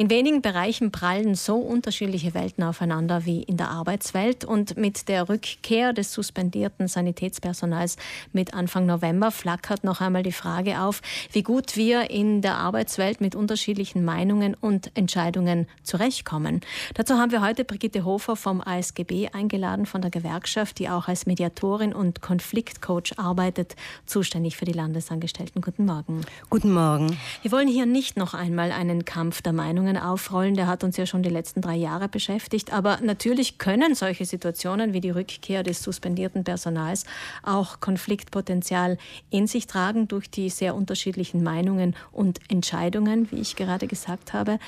In wenigen Bereichen prallen so unterschiedliche Welten aufeinander wie in der Arbeitswelt und mit der Rückkehr des suspendierten Sanitätspersonals mit Anfang November flackert noch einmal die Frage auf, wie gut wir in der Arbeitswelt mit unterschiedlichen Meinungen und Entscheidungen zurechtkommen. Dazu haben wir heute Brigitte Hofer vom ASGB eingeladen von der Gewerkschaft, die auch als Mediatorin und Konfliktcoach arbeitet, zuständig für die Landesangestellten. Guten Morgen. Guten Morgen. Wir wollen hier nicht noch einmal einen Kampf der Meinungen Entwicklungen aufrollen, der hat uns ja schon die letzten drei Jahre beschäftigt. Aber natürlich können solche Situationen wie die Rückkehr des suspendierten Personals auch Konfliktpotenzial in sich tragen durch die sehr unterschiedlichen Meinungen und Entscheidungen, wie ich gerade gesagt habe.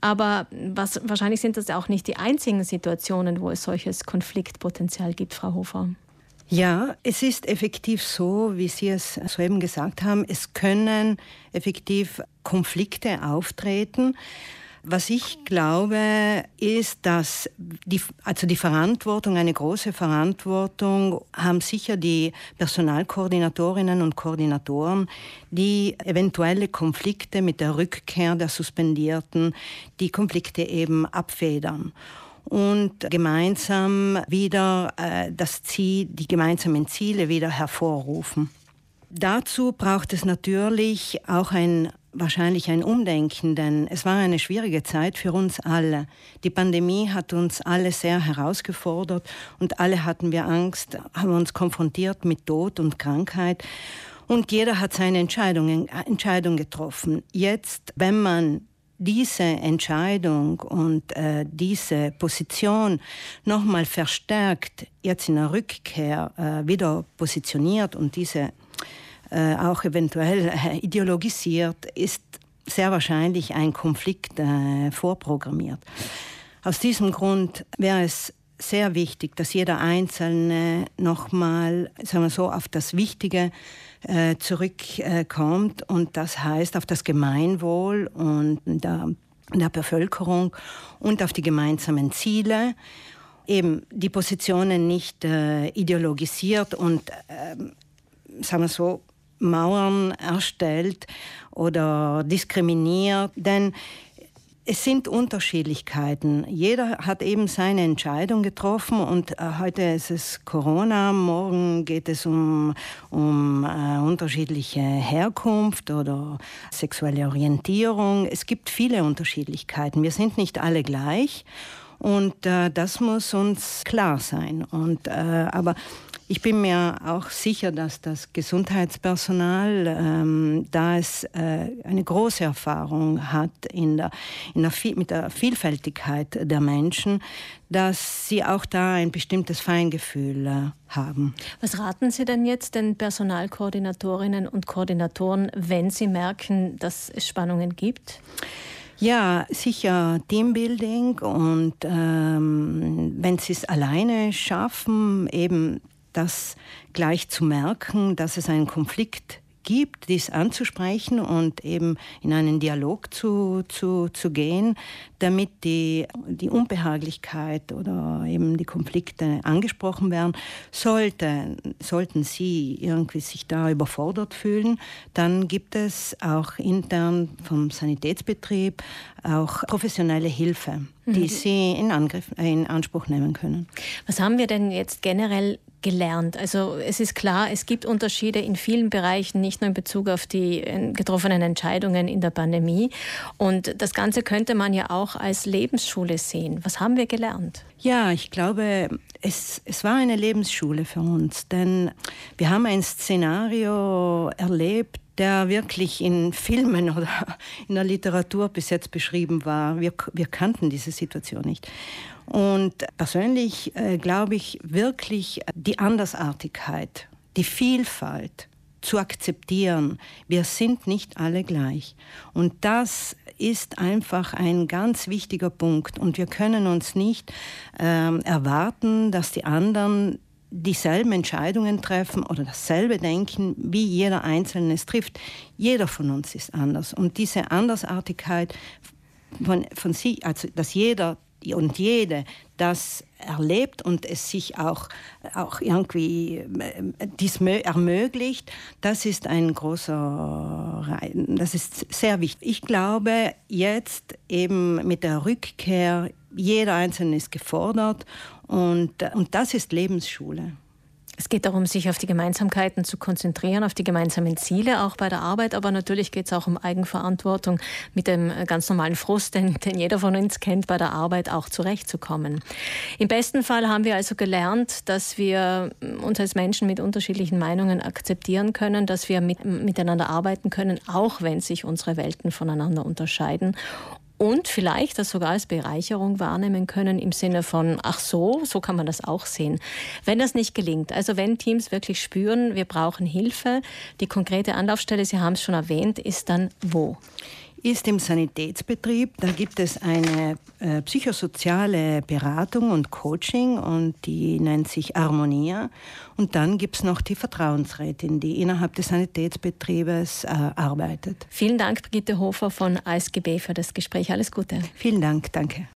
Aber was, wahrscheinlich sind das auch nicht die einzigen Situationen, wo es solches Konfliktpotenzial gibt, Frau Hofer. Ja, es ist effektiv so, wie Sie es soeben gesagt haben. Es können effektiv Konflikte auftreten. Was ich glaube, ist, dass die, also die Verantwortung, eine große Verantwortung haben sicher die Personalkoordinatorinnen und Koordinatoren, die eventuelle Konflikte mit der Rückkehr der Suspendierten, die Konflikte eben abfedern und gemeinsam wieder äh, das Ziel, die gemeinsamen Ziele wieder hervorrufen. Dazu braucht es natürlich auch ein wahrscheinlich ein Umdenken, denn es war eine schwierige Zeit für uns alle. Die Pandemie hat uns alle sehr herausgefordert und alle hatten wir Angst, haben uns konfrontiert mit Tod und Krankheit. Und jeder hat seine Entscheidung, Entscheidung getroffen. Jetzt, wenn man diese Entscheidung und äh, diese Position nochmal verstärkt, jetzt in der Rückkehr äh, wieder positioniert und diese äh, auch eventuell äh, ideologisiert, ist sehr wahrscheinlich ein Konflikt äh, vorprogrammiert. Aus diesem Grund wäre es sehr wichtig, dass jeder Einzelne nochmal, sagen wir so, auf das Wichtige äh, zurückkommt und das heißt auf das Gemeinwohl und der, der Bevölkerung und auf die gemeinsamen Ziele eben die Positionen nicht äh, ideologisiert und, äh, sagen wir so, Mauern erstellt oder diskriminiert. Denn es sind Unterschiedlichkeiten. Jeder hat eben seine Entscheidung getroffen und äh, heute ist es Corona, morgen geht es um, um äh, unterschiedliche Herkunft oder sexuelle Orientierung. Es gibt viele Unterschiedlichkeiten. Wir sind nicht alle gleich und äh, das muss uns klar sein. Und, äh, aber ich bin mir auch sicher, dass das Gesundheitspersonal, ähm, da es äh, eine große Erfahrung hat in der, in der, mit der Vielfältigkeit der Menschen, dass sie auch da ein bestimmtes Feingefühl äh, haben. Was raten Sie denn jetzt den Personalkoordinatorinnen und Koordinatoren, wenn sie merken, dass es Spannungen gibt? Ja, sicher Teambuilding und ähm, wenn sie es alleine schaffen, eben das gleich zu merken, dass es einen Konflikt gibt, dies anzusprechen und eben in einen Dialog zu, zu, zu gehen, damit die, die Unbehaglichkeit oder eben die Konflikte angesprochen werden. Sollte, sollten Sie irgendwie sich da überfordert fühlen, dann gibt es auch intern vom Sanitätsbetrieb auch professionelle Hilfe, die mhm. Sie in, Angriff, in Anspruch nehmen können. Was haben wir denn jetzt generell gelernt? Also es ist klar, es gibt Unterschiede in vielen Bereichen, nicht nur in Bezug auf die äh, getroffenen Entscheidungen in der Pandemie. Und das Ganze könnte man ja auch als Lebensschule sehen. Was haben wir gelernt? Ja, ich glaube, es, es war eine Lebensschule für uns, denn wir haben ein Szenario erlebt, der wirklich in Filmen oder in der Literatur bis jetzt beschrieben war. Wir, wir kannten diese Situation nicht. Und persönlich äh, glaube ich wirklich die Andersartigkeit, die Vielfalt zu akzeptieren. Wir sind nicht alle gleich. Und das ist einfach ein ganz wichtiger Punkt. Und wir können uns nicht äh, erwarten, dass die anderen dieselben Entscheidungen treffen oder dasselbe denken, wie jeder Einzelne es trifft. Jeder von uns ist anders. Und diese Andersartigkeit von, von sie, also dass jeder und jede das erlebt und es sich auch, auch irgendwie äh, dies ermöglicht, das ist ein großer, das ist sehr wichtig. Ich glaube, jetzt eben mit der Rückkehr, jeder Einzelne ist gefordert und, und das ist Lebensschule. Es geht darum, sich auf die Gemeinsamkeiten zu konzentrieren, auf die gemeinsamen Ziele, auch bei der Arbeit. Aber natürlich geht es auch um Eigenverantwortung mit dem ganz normalen Frust, den, den jeder von uns kennt, bei der Arbeit auch zurechtzukommen. Im besten Fall haben wir also gelernt, dass wir uns als Menschen mit unterschiedlichen Meinungen akzeptieren können, dass wir mit, miteinander arbeiten können, auch wenn sich unsere Welten voneinander unterscheiden und vielleicht das sogar als Bereicherung wahrnehmen können im Sinne von, ach so, so kann man das auch sehen. Wenn das nicht gelingt, also wenn Teams wirklich spüren, wir brauchen Hilfe, die konkrete Anlaufstelle, Sie haben es schon erwähnt, ist dann wo? Ist im Sanitätsbetrieb. Da gibt es eine äh, psychosoziale Beratung und Coaching und die nennt sich Harmonia. Und dann gibt es noch die Vertrauensrätin, die innerhalb des Sanitätsbetriebes äh, arbeitet. Vielen Dank, Brigitte Hofer von ASGB, für das Gespräch. Alles Gute. Vielen Dank, danke.